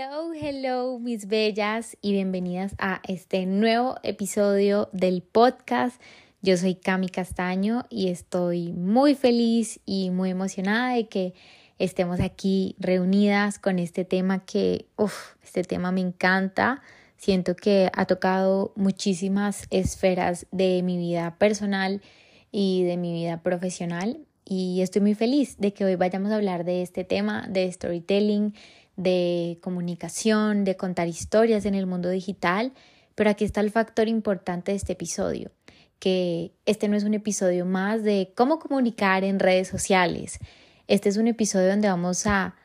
Hello, hello, mis bellas y bienvenidas a este nuevo episodio del podcast. Yo soy Cami Castaño y estoy muy feliz y muy emocionada de que estemos aquí reunidas con este tema que, uff, este tema me encanta. Siento que ha tocado muchísimas esferas de mi vida personal y de mi vida profesional y estoy muy feliz de que hoy vayamos a hablar de este tema de storytelling, de comunicación, de contar historias en el mundo digital, pero aquí está el factor importante de este episodio, que este no es un episodio más de cómo comunicar en redes sociales. Este es un episodio donde vamos a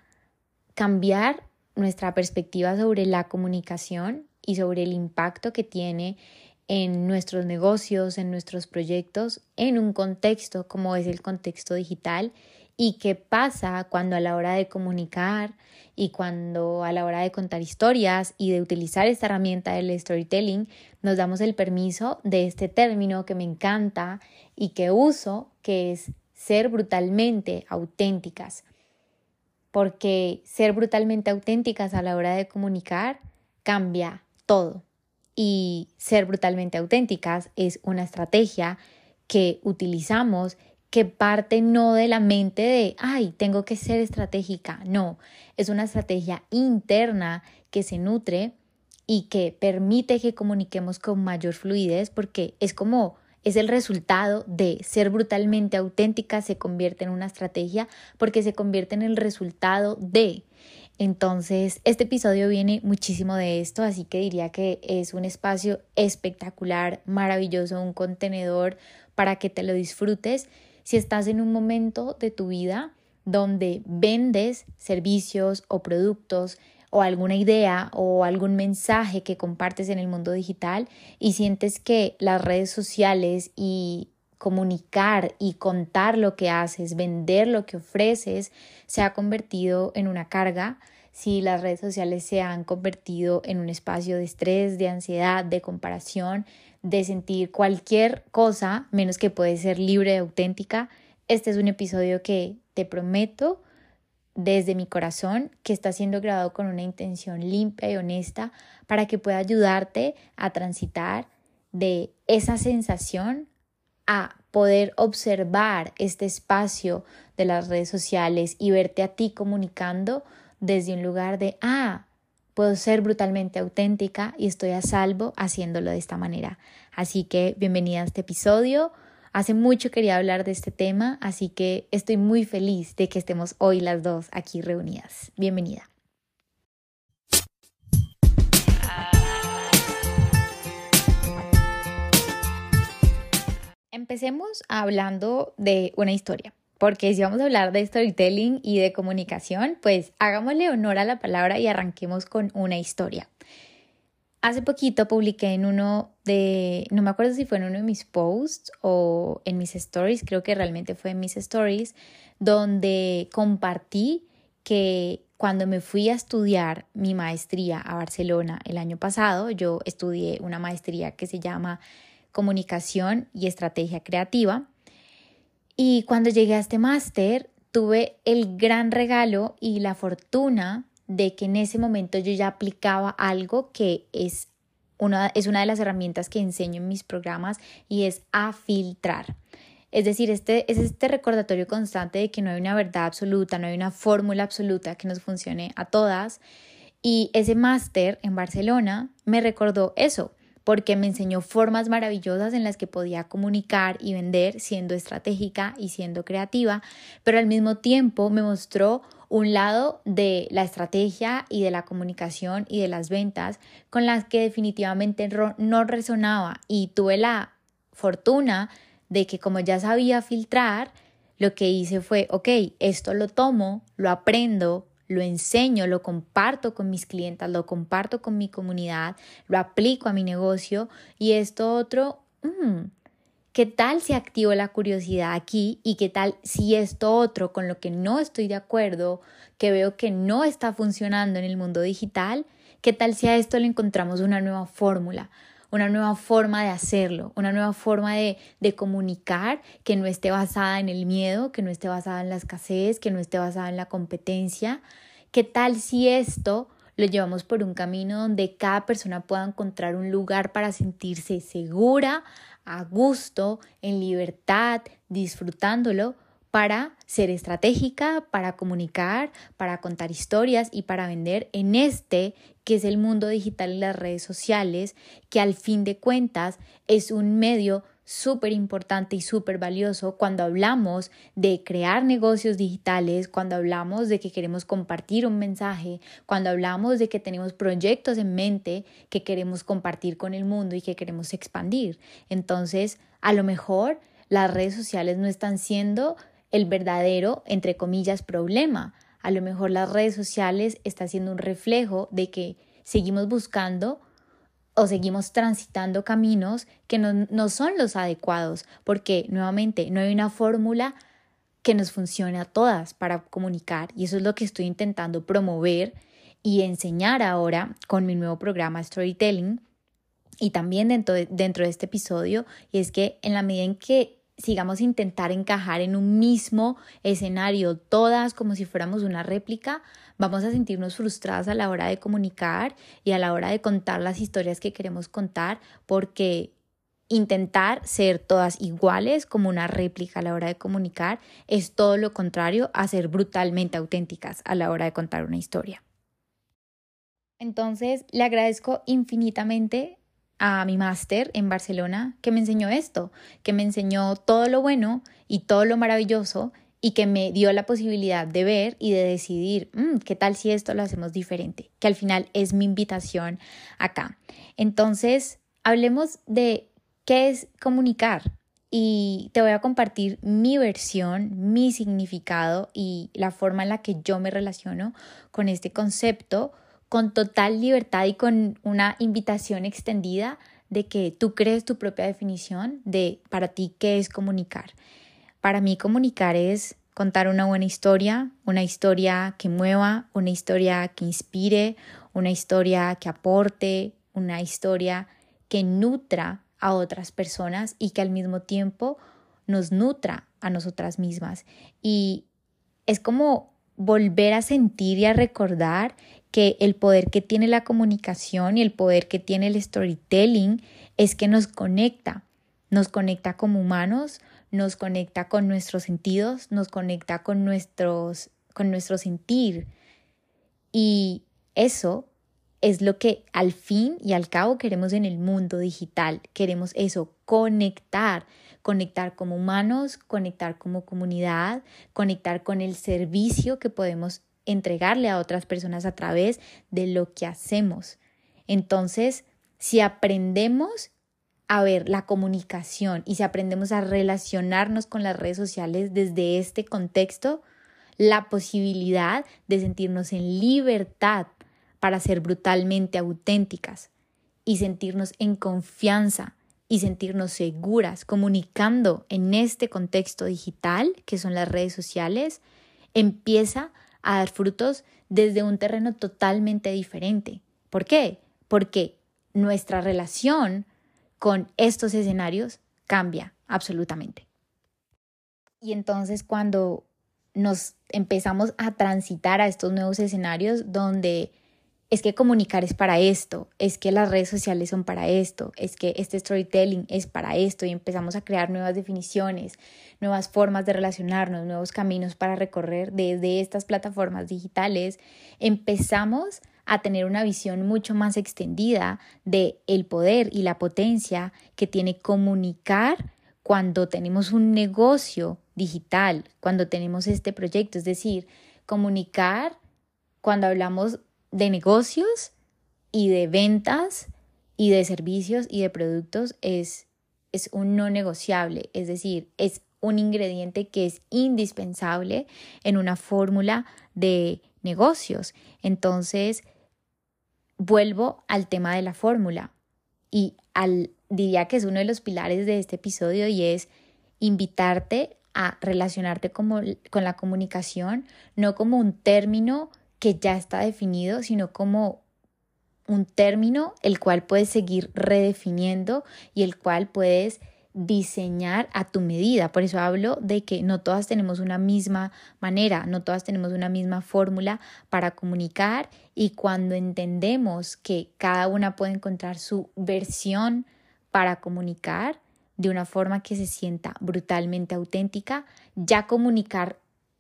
cambiar nuestra perspectiva sobre la comunicación y sobre el impacto que tiene en nuestros negocios, en nuestros proyectos, en un contexto como es el contexto digital y qué pasa cuando a la hora de comunicar y cuando a la hora de contar historias y de utilizar esta herramienta del storytelling nos damos el permiso de este término que me encanta y que uso, que es ser brutalmente auténticas. Porque ser brutalmente auténticas a la hora de comunicar cambia todo. Y ser brutalmente auténticas es una estrategia que utilizamos que parte no de la mente de, ay, tengo que ser estratégica, no, es una estrategia interna que se nutre y que permite que comuniquemos con mayor fluidez porque es como es el resultado de ser brutalmente auténtica se convierte en una estrategia porque se convierte en el resultado de. Entonces, este episodio viene muchísimo de esto, así que diría que es un espacio espectacular, maravilloso, un contenedor para que te lo disfrutes si estás en un momento de tu vida donde vendes servicios o productos o alguna idea o algún mensaje que compartes en el mundo digital y sientes que las redes sociales y comunicar y contar lo que haces, vender lo que ofreces, se ha convertido en una carga, si las redes sociales se han convertido en un espacio de estrés, de ansiedad, de comparación, de sentir cualquier cosa menos que puede ser libre y auténtica, este es un episodio que te prometo desde mi corazón que está siendo grabado con una intención limpia y honesta para que pueda ayudarte a transitar de esa sensación a poder observar este espacio de las redes sociales y verte a ti comunicando desde un lugar de, ah, puedo ser brutalmente auténtica y estoy a salvo haciéndolo de esta manera. Así que bienvenida a este episodio. Hace mucho quería hablar de este tema, así que estoy muy feliz de que estemos hoy las dos aquí reunidas. Bienvenida. Empecemos hablando de una historia, porque si vamos a hablar de storytelling y de comunicación, pues hagámosle honor a la palabra y arranquemos con una historia. Hace poquito publiqué en uno de, no me acuerdo si fue en uno de mis posts o en mis stories, creo que realmente fue en mis stories, donde compartí que cuando me fui a estudiar mi maestría a Barcelona el año pasado, yo estudié una maestría que se llama comunicación y estrategia creativa. Y cuando llegué a este máster, tuve el gran regalo y la fortuna de que en ese momento yo ya aplicaba algo que es una, es una de las herramientas que enseño en mis programas y es a filtrar. Es decir, este, es este recordatorio constante de que no hay una verdad absoluta, no hay una fórmula absoluta que nos funcione a todas. Y ese máster en Barcelona me recordó eso, porque me enseñó formas maravillosas en las que podía comunicar y vender siendo estratégica y siendo creativa, pero al mismo tiempo me mostró un lado de la estrategia y de la comunicación y de las ventas con las que definitivamente no resonaba. Y tuve la fortuna de que como ya sabía filtrar, lo que hice fue, ok, esto lo tomo, lo aprendo, lo enseño, lo comparto con mis clientes, lo comparto con mi comunidad, lo aplico a mi negocio y esto otro, mm, ¿qué tal si activo la curiosidad aquí y qué tal si esto otro con lo que no estoy de acuerdo, que veo que no está funcionando en el mundo digital, qué tal si a esto le encontramos una nueva fórmula? una nueva forma de hacerlo, una nueva forma de, de, comunicar que no esté basada en el miedo, que no esté basada en la escasez, que no esté basada en la competencia. ¿Qué tal si esto lo llevamos por un camino donde cada persona pueda encontrar un lugar para sentirse segura, a gusto, en libertad, disfrutándolo, para ser estratégica, para comunicar, para contar historias y para vender en este que es el mundo digital y las redes sociales, que al fin de cuentas es un medio súper importante y súper valioso cuando hablamos de crear negocios digitales, cuando hablamos de que queremos compartir un mensaje, cuando hablamos de que tenemos proyectos en mente que queremos compartir con el mundo y que queremos expandir. Entonces, a lo mejor las redes sociales no están siendo el verdadero, entre comillas, problema. A lo mejor las redes sociales están siendo un reflejo de que seguimos buscando o seguimos transitando caminos que no, son los adecuados, porque nuevamente no hay una fórmula que nos funcione a todas para comunicar y eso es lo que estoy intentando promover y enseñar ahora con mi nuevo programa Storytelling. Y también dentro de, dentro de este episodio y es que en la medida en que sigamos intentar encajar en un mismo escenario todas como si fuéramos una réplica, vamos a sentirnos frustradas a la hora de comunicar y a la hora de contar las historias que queremos contar porque intentar ser todas iguales como una réplica a la hora de comunicar es todo lo contrario a ser brutalmente auténticas a la hora de contar una historia. Entonces, le agradezco infinitamente a mi máster en Barcelona que me enseñó esto, que me enseñó todo lo bueno y todo lo maravilloso y que me dio la posibilidad de ver y de decidir mm, qué tal si esto lo hacemos diferente, que al final es mi invitación acá. Entonces, hablemos de qué es comunicar y te voy a compartir mi versión, mi significado y la forma en la que yo me relaciono con este concepto con total libertad y con una invitación extendida de que tú crees tu propia definición de para ti qué es comunicar. Para mí comunicar es contar una buena historia, una historia que mueva, una historia que inspire, una historia que aporte, una historia que nutra a otras personas y que al mismo tiempo nos nutra a nosotras mismas. Y es como volver a sentir y a recordar que el poder que tiene la comunicación y el poder que tiene el storytelling es que nos conecta, nos conecta como humanos, nos conecta con nuestros sentidos, nos conecta con, nuestros, con nuestro sentir. Y eso es lo que al fin y al cabo queremos en el mundo digital. Queremos eso, conectar, conectar como humanos, conectar como comunidad, conectar con el servicio que podemos entregarle a otras personas a través de lo que hacemos. Entonces, si aprendemos a ver la comunicación y si aprendemos a relacionarnos con las redes sociales desde este contexto, la posibilidad de sentirnos en libertad para ser brutalmente auténticas y sentirnos en confianza y sentirnos seguras comunicando en este contexto digital que son las redes sociales, empieza a dar frutos desde un terreno totalmente diferente. ¿Por qué? Porque nuestra relación con estos escenarios cambia absolutamente. Y entonces cuando nos empezamos a transitar a estos nuevos escenarios donde es que comunicar es para esto, es que las redes sociales son para esto, es que este storytelling es para esto y empezamos a crear nuevas definiciones, nuevas formas de relacionarnos, nuevos caminos para recorrer desde estas plataformas digitales, empezamos a tener una visión mucho más extendida de el poder y la potencia que tiene comunicar cuando tenemos un negocio digital, cuando tenemos este proyecto, es decir, comunicar cuando hablamos de negocios y de ventas y de servicios y de productos es, es un no negociable, es decir, es un ingrediente que es indispensable en una fórmula de negocios. Entonces, vuelvo al tema de la fórmula. Y al, diría que es uno de los pilares de este episodio y es invitarte a relacionarte como, con la comunicación, no como un término que ya está definido, sino como un término el cual puedes seguir redefiniendo y el cual puedes diseñar a tu medida. Por eso hablo de que no todas tenemos una misma manera, no todas tenemos una misma fórmula para comunicar y cuando entendemos que cada una puede encontrar su versión para comunicar de una forma que se sienta brutalmente auténtica, ya comunicar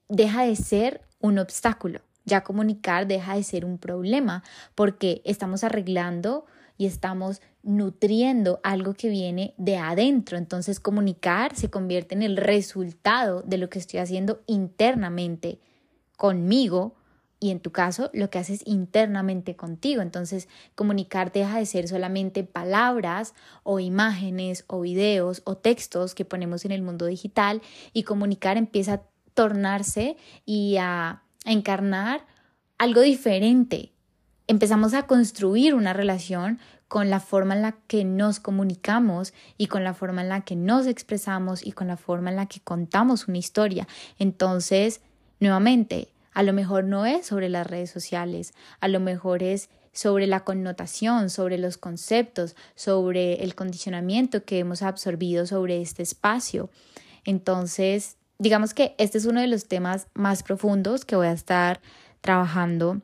deja de ser un obstáculo, ya comunicar deja de ser un problema porque estamos arreglando y estamos nutriendo algo que viene de adentro. Entonces comunicar se convierte en el resultado de lo que estoy haciendo internamente conmigo y en tu caso lo que haces internamente contigo. Entonces comunicar deja de ser solamente palabras o imágenes o videos o textos que ponemos en el mundo digital y comunicar empieza a tornarse y a, a encarnar algo diferente. Empezamos a construir una relación con la forma en la que nos comunicamos y con la forma en la que nos expresamos y con la forma en la que contamos una historia. Entonces, nuevamente, a lo mejor no es sobre las redes sociales, a lo mejor es sobre la connotación, sobre los conceptos, sobre el condicionamiento que hemos absorbido sobre este espacio. Entonces, digamos que este es uno de los temas más profundos que voy a estar trabajando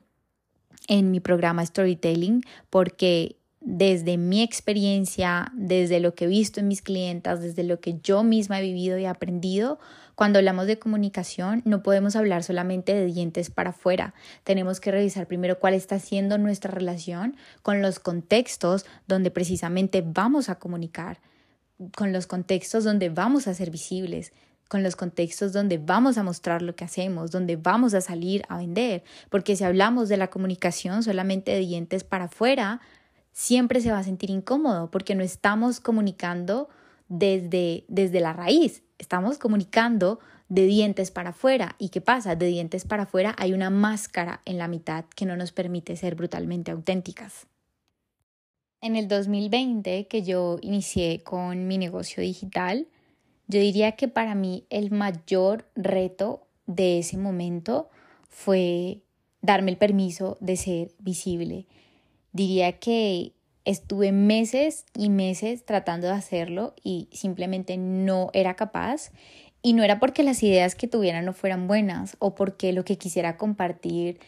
en mi programa Storytelling porque desde mi experiencia, desde lo que he visto en mis clientas, desde lo que yo misma he vivido y aprendido, cuando hablamos de comunicación no podemos hablar solamente de dientes para afuera. Tenemos que revisar primero cuál está siendo nuestra relación con los contextos donde precisamente vamos a comunicar, con los contextos donde vamos a ser visibles, con los contextos donde vamos a mostrar lo que hacemos, donde vamos a salir a vender, porque si hablamos de la comunicación solamente de dientes para afuera, siempre se va a sentir incómodo porque no estamos comunicando desde, desde la raíz, estamos comunicando de dientes para afuera. ¿Y qué pasa? De dientes para afuera hay una máscara en la mitad que no nos permite ser brutalmente auténticas. En el 2020, que yo inicié con mi negocio digital, yo diría que para mí el mayor reto de ese momento fue darme el permiso de ser visible, Diría que estuve meses y meses tratando de hacerlo y simplemente no era capaz. Y no era porque las ideas que tuviera no fueran buenas o porque lo que quisiera compartir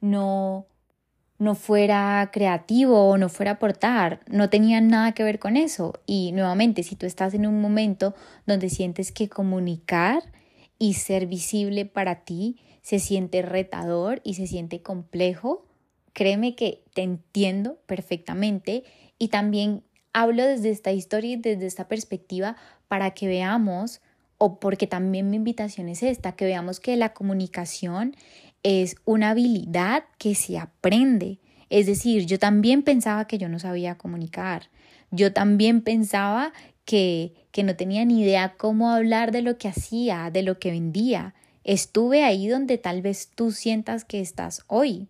no, no fuera creativo o no fuera aportar. No tenía nada que ver con eso. Y nuevamente, si tú estás en un momento donde sientes que comunicar y ser visible para ti se siente retador y se siente complejo, Créeme que te entiendo perfectamente y también hablo desde esta historia y desde esta perspectiva para que veamos, o porque también mi invitación es esta, que veamos que la comunicación es una habilidad que se aprende. Es decir, yo también pensaba que yo no sabía comunicar. Yo también pensaba que, que no tenía ni idea cómo hablar de lo que hacía, de lo que vendía. Estuve ahí donde tal vez tú sientas que estás hoy.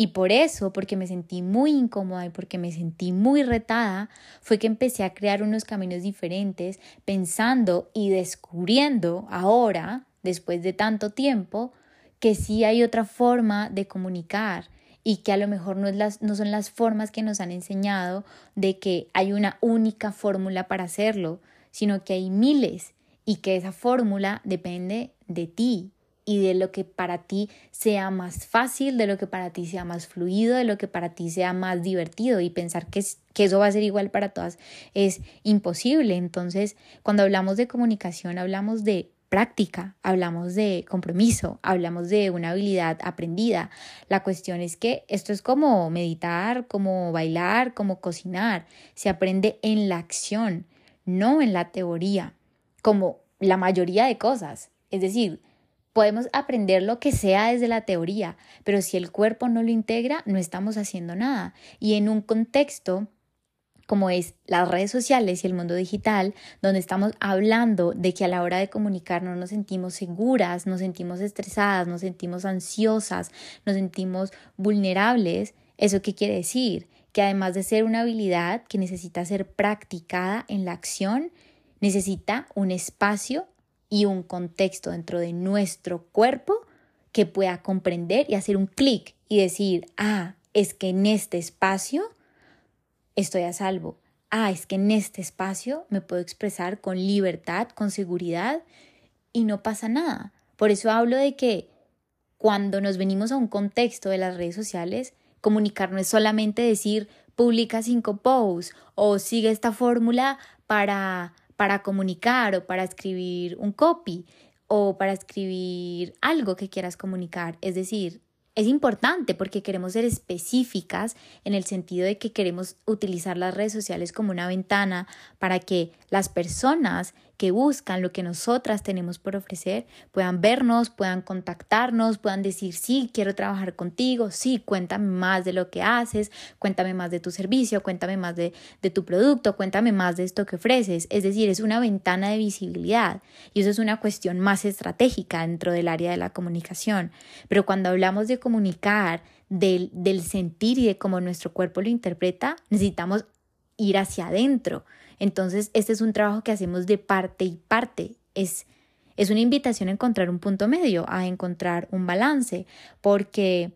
Y por eso, porque me sentí muy incómoda y porque me sentí muy retada, fue que empecé a crear unos caminos diferentes, pensando y descubriendo ahora, después de tanto tiempo, que sí hay otra forma de comunicar y que a lo mejor no, es las, no son las formas que nos han enseñado de que hay una única fórmula para hacerlo, sino que hay miles y que esa fórmula depende de ti, y de lo que para ti sea más fácil, de lo que para ti sea más fluido, de lo que para ti sea más divertido y pensar que, que eso va a ser igual para todas es imposible. Entonces, cuando hablamos de comunicación, hablamos de práctica, hablamos de compromiso, hablamos de una habilidad aprendida. La cuestión es que esto es como meditar, como bailar, como cocinar. Se aprende en la acción, no en la teoría, como la mayoría de cosas. Es decir, Podemos aprender lo que sea desde la teoría, pero si el cuerpo no lo integra, no estamos haciendo nada. Y en un contexto como es las redes sociales y el mundo digital, donde estamos hablando de que a la hora de comunicar no nos sentimos seguras, nos sentimos estresadas, nos sentimos ansiosas, nos sentimos vulnerables, ¿eso qué quiere decir? Que además de ser una habilidad que necesita ser practicada en la acción, necesita un espacio y un contexto dentro de nuestro cuerpo que pueda comprender y hacer un clic y decir, ah, es que en este espacio estoy a salvo. ah, es que en este espacio me puedo expresar con libertad, con seguridad y no pasa nada. Por eso hablo de que cuando nos venimos a un contexto de las redes sociales, comunicar no es solamente decir publica cinco posts o sigue esta fórmula para, para comunicar o para escribir un copy o para escribir algo que quieras comunicar. Es decir, es importante porque queremos ser específicas en el sentido de que queremos utilizar las redes sociales como una ventana para que las personas que buscan lo que nosotras tenemos por ofrecer puedan vernos, puedan contactarnos, puedan decir, sí, quiero trabajar contigo, sí, cuéntame más de lo que haces, cuéntame más de tu servicio, cuéntame más de, de tu producto, cuéntame más de esto que ofreces. Es decir, es una ventana de visibilidad y eso es una cuestión más estratégica dentro del área de la comunicación. Pero cuando hablamos de comunicar, del, del sentir y de cómo nuestro cuerpo lo interpreta, necesitamos ir hacia adentro. Entonces, este es un trabajo que hacemos de parte y parte. Es, es una invitación a encontrar un punto medio, a encontrar un balance, porque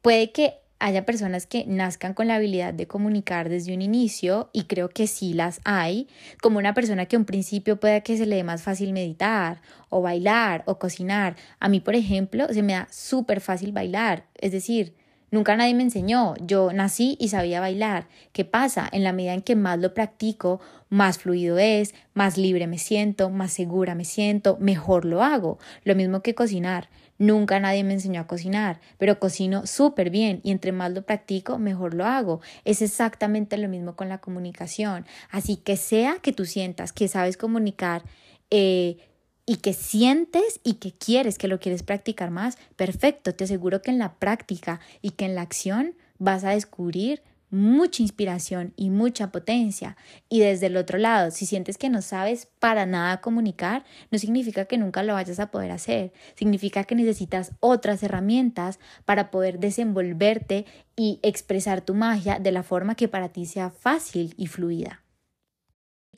puede que haya personas que nazcan con la habilidad de comunicar desde un inicio y creo que sí las hay, como una persona que a un principio pueda que se le dé más fácil meditar o bailar o cocinar. A mí, por ejemplo, se me da súper fácil bailar, es decir, Nunca nadie me enseñó, yo nací y sabía bailar. ¿Qué pasa? En la medida en que más lo practico, más fluido es, más libre me siento, más segura me siento, mejor lo hago. Lo mismo que cocinar. Nunca nadie me enseñó a cocinar, pero cocino súper bien y entre más lo practico, mejor lo hago. Es exactamente lo mismo con la comunicación. Así que sea que tú sientas que sabes comunicar, eh, y que sientes y que quieres, que lo quieres practicar más, perfecto, te aseguro que en la práctica y que en la acción vas a descubrir mucha inspiración y mucha potencia. Y desde el otro lado, si sientes que no sabes para nada comunicar, no significa que nunca lo vayas a poder hacer. Significa que necesitas otras herramientas para poder desenvolverte y expresar tu magia de la forma que para ti sea fácil y fluida.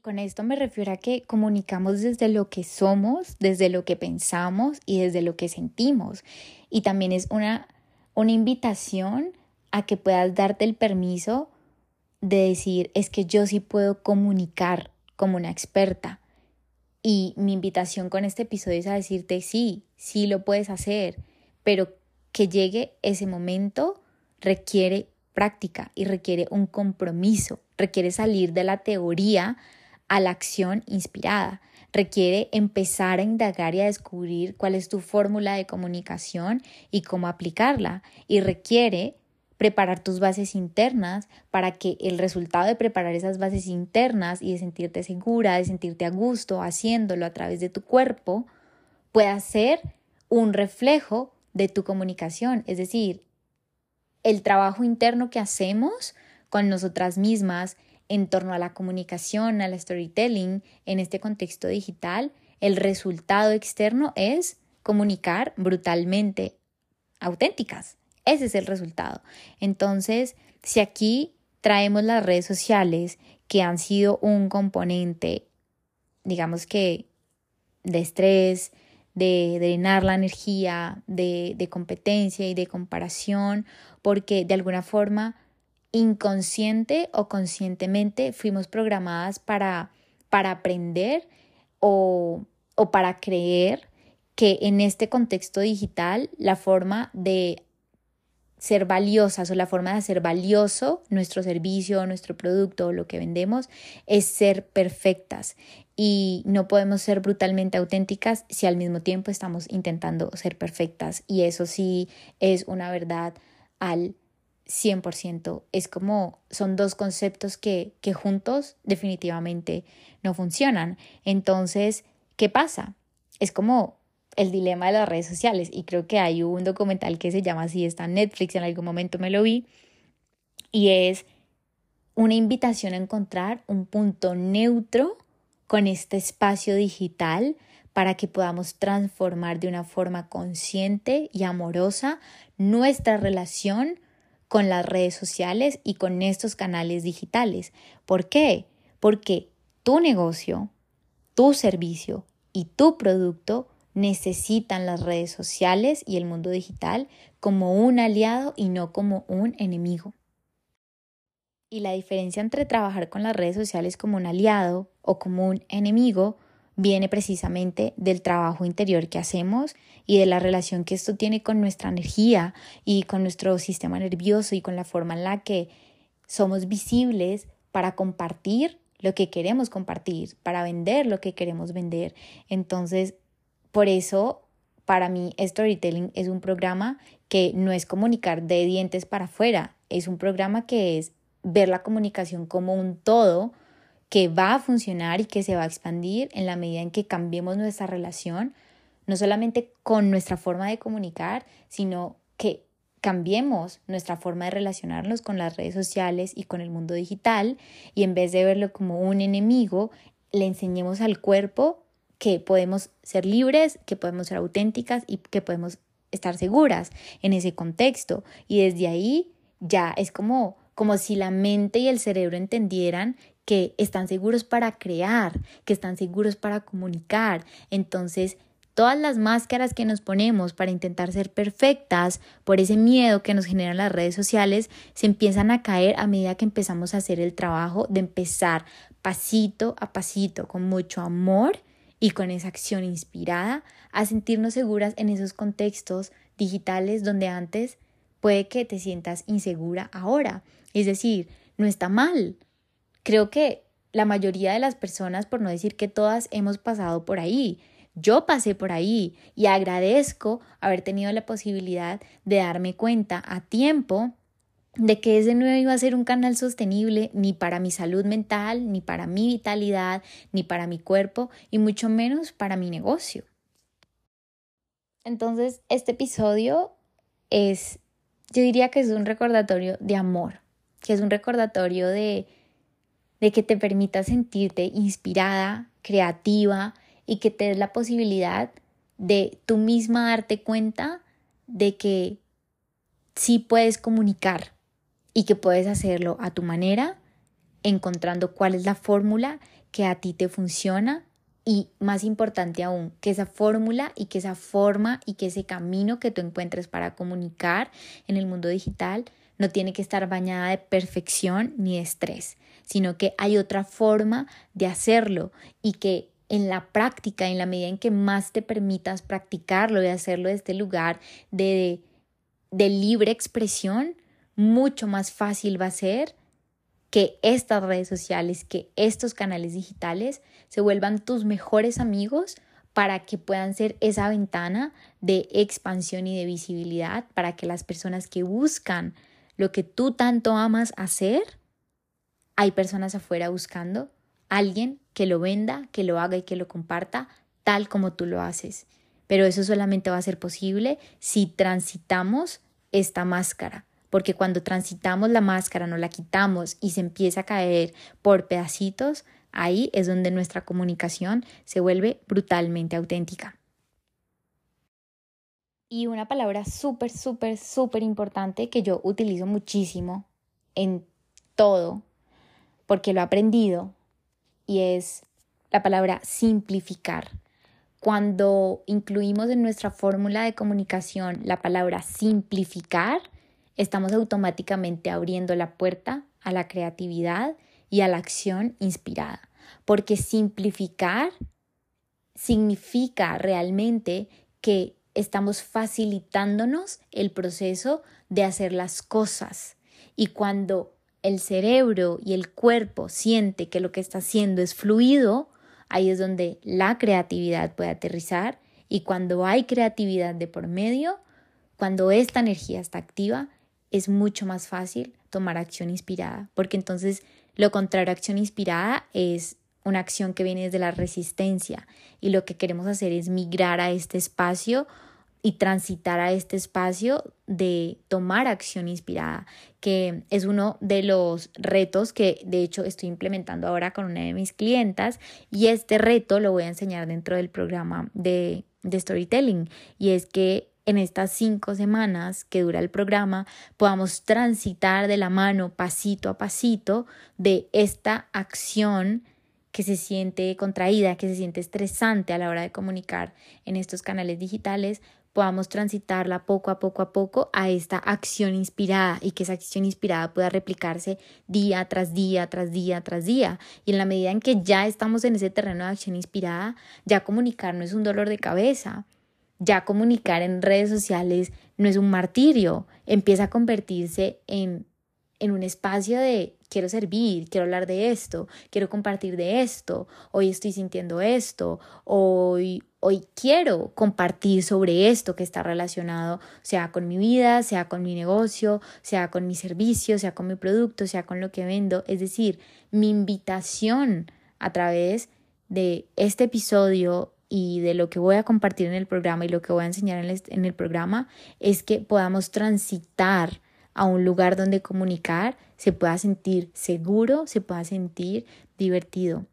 Con esto me refiero a que comunicamos desde lo que somos, desde lo que pensamos y desde lo que sentimos. Y también es una, una invitación a que puedas darte el permiso de decir, es que yo sí puedo comunicar como una experta. Y mi invitación con este episodio es a decirte, sí, sí lo puedes hacer, pero que llegue ese momento requiere práctica y requiere un compromiso, requiere salir de la teoría a la acción inspirada. Requiere empezar a indagar y a descubrir cuál es tu fórmula de comunicación y cómo aplicarla. Y requiere preparar tus bases internas para que el resultado de preparar esas bases internas y de sentirte segura, de sentirte a gusto haciéndolo a través de tu cuerpo, pueda ser un reflejo de tu comunicación. Es decir, el trabajo interno que hacemos con nosotras mismas en torno a la comunicación, al storytelling en este contexto digital, el resultado externo es comunicar brutalmente auténticas. Ese es el resultado. Entonces, si aquí traemos las redes sociales que han sido un componente, digamos que de estrés, de drenar la energía, de, de competencia y de comparación, porque de alguna forma inconsciente o conscientemente fuimos programadas para, para aprender o, o para creer que en este contexto digital la forma de ser valiosas o la forma de hacer valioso nuestro servicio, nuestro producto o lo que vendemos es ser perfectas. Y no podemos ser brutalmente auténticas si al mismo tiempo estamos intentando ser perfectas. Y eso sí es una verdad al 100%. Es como, son dos conceptos que, que juntos definitivamente no funcionan. Entonces, ¿qué pasa? Es como el dilema de las redes sociales y creo que hay un documental que se llama así, está en Netflix, en algún momento me lo vi, y es una invitación a encontrar un punto neutro con este espacio digital para que podamos transformar de una forma consciente y amorosa nuestra relación con las redes sociales y con estos canales digitales. ¿Por qué? Porque tu negocio, tu servicio y tu producto necesitan las redes sociales y el mundo digital como un aliado y no como un enemigo. Y la diferencia entre trabajar con las redes sociales como un aliado o como un enemigo viene precisamente del trabajo interior que hacemos y de la relación que esto tiene con nuestra energía y con nuestro sistema nervioso y con la forma en la que somos visibles para compartir lo que queremos compartir, para vender lo que queremos vender. Entonces, por eso, para mí, Storytelling es un programa que no es comunicar de dientes para afuera, es un programa que es ver la comunicación como un todo que va a funcionar y que se va a expandir en la medida en que cambiemos nuestra relación, no solamente con nuestra forma de comunicar, sino que cambiemos nuestra forma de relacionarnos con las redes sociales y con el mundo digital y en vez de verlo como un enemigo, le enseñemos al cuerpo que podemos ser libres, que podemos ser auténticas y que podemos estar seguras en ese contexto. Y desde ahí ya es como, como si la mente y el cerebro entendieran que están seguros para crear, que están seguros para comunicar. Entonces, todas las máscaras que nos ponemos para intentar ser perfectas por ese miedo que nos generan las redes sociales se empiezan a caer a medida que empezamos a hacer el trabajo de empezar pasito a pasito con mucho amor y con esa acción inspirada a sentirnos seguras en esos contextos digitales donde antes puede que te sientas insegura ahora. Es decir, no está mal. Creo que la mayoría de las personas, por no decir que todas, hemos pasado por ahí. Yo pasé por ahí y agradezco haber tenido la posibilidad de darme cuenta a tiempo de que ese no iba a ser un canal sostenible ni para mi salud mental, ni para mi vitalidad, ni para mi cuerpo y mucho menos para mi negocio. Entonces, este episodio es, yo diría que es un recordatorio de amor, que es un recordatorio de, de que te permita sentirte inspirada, creativa y que te des la posibilidad de tú misma darte cuenta de que sí puedes comunicar y que puedes hacerlo a tu manera, encontrando cuál es la fórmula que a ti te funciona y más importante aún, que esa fórmula y que esa forma y que ese camino que tú encuentres para comunicar en el mundo digital no tiene que estar bañada de perfección ni de estrés, sino que hay otra forma de hacerlo y que en la práctica, en la medida en que más te permitas practicarlo y hacerlo desde este lugar de, de libre expresión, mucho más fácil va a ser que estas redes sociales, que estos canales digitales se vuelvan tus mejores amigos para que puedan ser esa ventana de expansión y de visibilidad para que las personas que buscan lo que tú tanto amas hacer, hay personas afuera buscando alguien que lo venda, que lo haga y que lo comparta tal como tú lo haces. Pero eso solamente va a ser posible si transitamos esta máscara, porque cuando transitamos la máscara, no la quitamos y se empieza a caer por pedacitos, ahí es donde nuestra comunicación se vuelve brutalmente auténtica. Y una palabra súper, súper, súper importante que yo utilizo muchísimo en todo, porque lo he aprendido, y es la palabra simplificar. Cuando incluimos en nuestra fórmula de comunicación la palabra simplificar, estamos automáticamente abriendo la puerta a la creatividad y a la acción inspirada. Porque simplificar significa realmente que estamos facilitándonos el proceso de hacer las cosas. Y cuando el cerebro y el cuerpo siente que lo que está haciendo es fluido, ahí es donde la creatividad puede aterrizar y cuando hay creatividad de por medio, cuando esta energía está activa, es mucho más fácil tomar acción inspirada, porque entonces lo contrario a acción inspirada es una acción que viene desde la resistencia y lo que queremos hacer es migrar a este espacio y transitar a este espacio de tomar acción inspirada, que es uno de los retos que de hecho estoy implementando ahora con una de mis clientas y este reto lo voy a enseñar dentro del programa de, storytelling y es que en estas cinco semanas que dura el programa podamos transitar de la mano pasito a pasito de esta acción que se siente contraída, que se siente estresante a la hora de comunicar en estos canales digitales, podamos transitarla poco a poco a poco a esta acción inspirada y que esa acción inspirada pueda replicarse día tras día, tras día, tras día. Y en la medida en que ya estamos en ese terreno de acción inspirada, ya comunicar no es un dolor de cabeza, ya comunicar en redes sociales no es un martirio, empieza a convertirse en, en un espacio de quiero servir, quiero hablar de esto, quiero compartir de esto, hoy estoy sintiendo esto, hoy, hoy quiero compartir sobre esto que está relacionado, sea con mi vida, sea con mi negocio, sea con mi servicio, sea con mi producto, sea con lo que vendo. Es decir, mi invitación a través de este episodio y de lo que voy a compartir en el programa y lo que voy a enseñar en el, programa es que podamos transitar a un lugar donde comunicar se pueda sentir seguro, se pueda sentir divertido.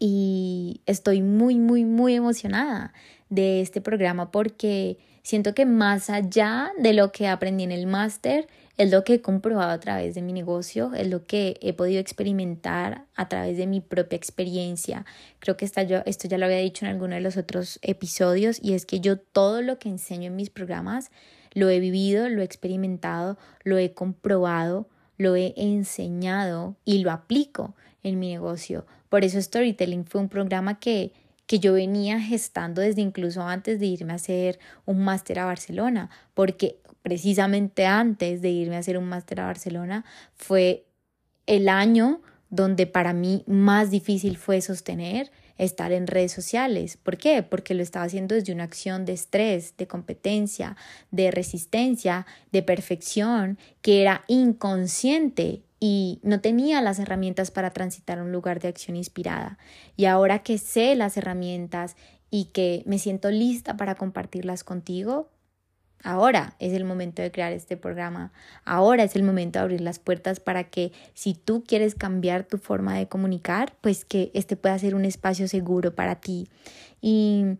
Y estoy muy, muy, muy emocionada de este programa porque siento que más allá de lo que aprendí en el máster, es lo que he comprobado a través de mi negocio, es lo que he podido experimentar a través de mi propia experiencia. Creo que yo, esto ya lo había dicho en alguno de los otros episodios y es que yo todo lo que enseño en mis programas lo he vivido, lo he experimentado, lo he comprobado, lo he enseñado y lo aplico en mi negocio. Por eso Storytelling fue un programa que, que yo venía gestando desde incluso antes de irme a hacer un máster a Barcelona, porque precisamente antes de irme a hacer un máster a Barcelona fue el año donde para mí más difícil fue sostener estar en redes sociales. ¿Por qué? Porque lo estaba haciendo desde una acción de estrés, de competencia, de resistencia, de perfección, que era inconsciente y no tenía las herramientas para transitar un lugar de acción inspirada. Y ahora que sé las herramientas y que me siento lista para compartirlas contigo, Ahora es el momento de crear este programa. Ahora es el momento de abrir las puertas para que si tú quieres cambiar tu forma de comunicar, pues que este pueda ser un espacio seguro para ti. Y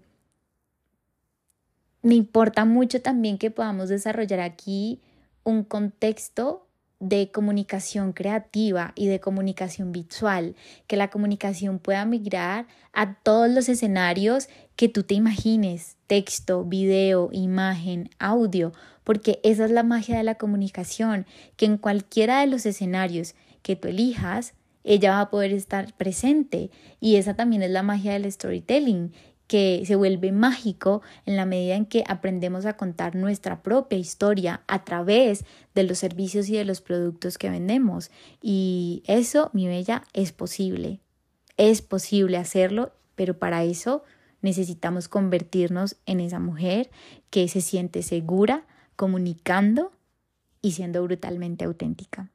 me importa mucho también que podamos desarrollar aquí un contexto de comunicación creativa y de comunicación visual, que la comunicación pueda migrar a todos los escenarios que tú te imagines, texto, video, imagen, audio, porque esa es la magia de la comunicación, que en cualquiera de los escenarios que tú elijas, ella va a poder estar presente y esa también es la magia del storytelling, que se vuelve mágico en la medida en que aprendemos a contar nuestra propia historia a través de los servicios y de los productos que vendemos. Y eso, mi bella, es posible. Es posible hacerlo, pero para eso necesitamos convertirnos en esa mujer que se siente segura, comunicando y siendo brutalmente auténtica.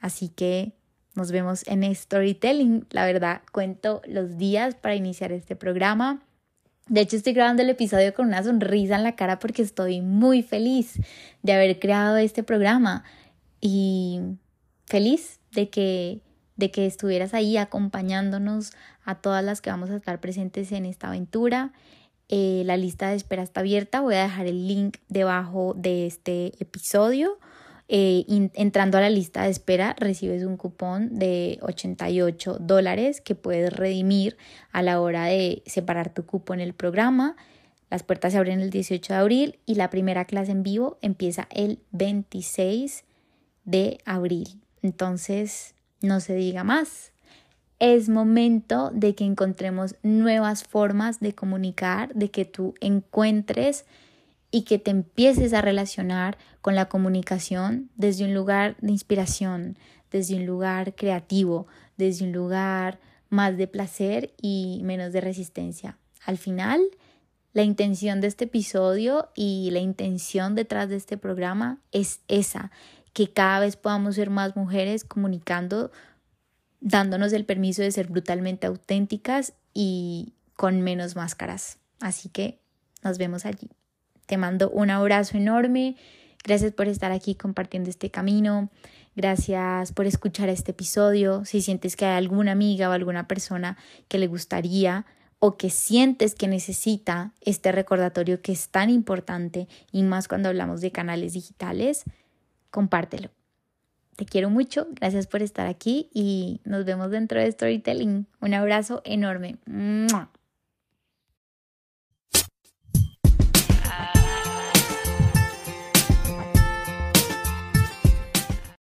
Así que nos vemos en Storytelling. La verdad, cuento los días para iniciar este programa. De hecho, estoy grabando el episodio con una sonrisa en la cara porque estoy muy feliz de haber creado este programa y feliz de que, de que estuvieras ahí acompañándonos a todas las que vamos a estar presentes en esta aventura. Eh, la lista de espera está abierta. Voy a dejar el link debajo de este episodio eh, entrando a la lista de espera recibes un cupón de 88 dólares que puedes redimir a la hora de separar tu cupo en el programa. Las puertas se abren el 18 de abril y la primera clase en vivo empieza el 26 de abril. Entonces, no se diga más. Es momento de que encontremos nuevas formas de comunicar, de que tú encuentres y que te empieces a relacionar con la comunicación desde un lugar de inspiración, desde un lugar creativo, desde un lugar más de placer y menos de resistencia. Al final, la intención de este episodio y la intención detrás de este programa es esa, que cada vez podamos ser más mujeres comunicando, dándonos el permiso de ser brutalmente auténticas y con menos máscaras. Así que nos vemos allí. Te mando un abrazo enorme. Gracias por estar aquí compartiendo este camino. Gracias por escuchar este episodio. Si sientes que hay alguna amiga o alguna persona que le gustaría o que sientes que necesita este recordatorio que es tan importante y más cuando hablamos de canales digitales, compártelo. te quiero mucho, gracias por estar aquí y nos vemos dentro de Storytelling. Un abrazo enorme.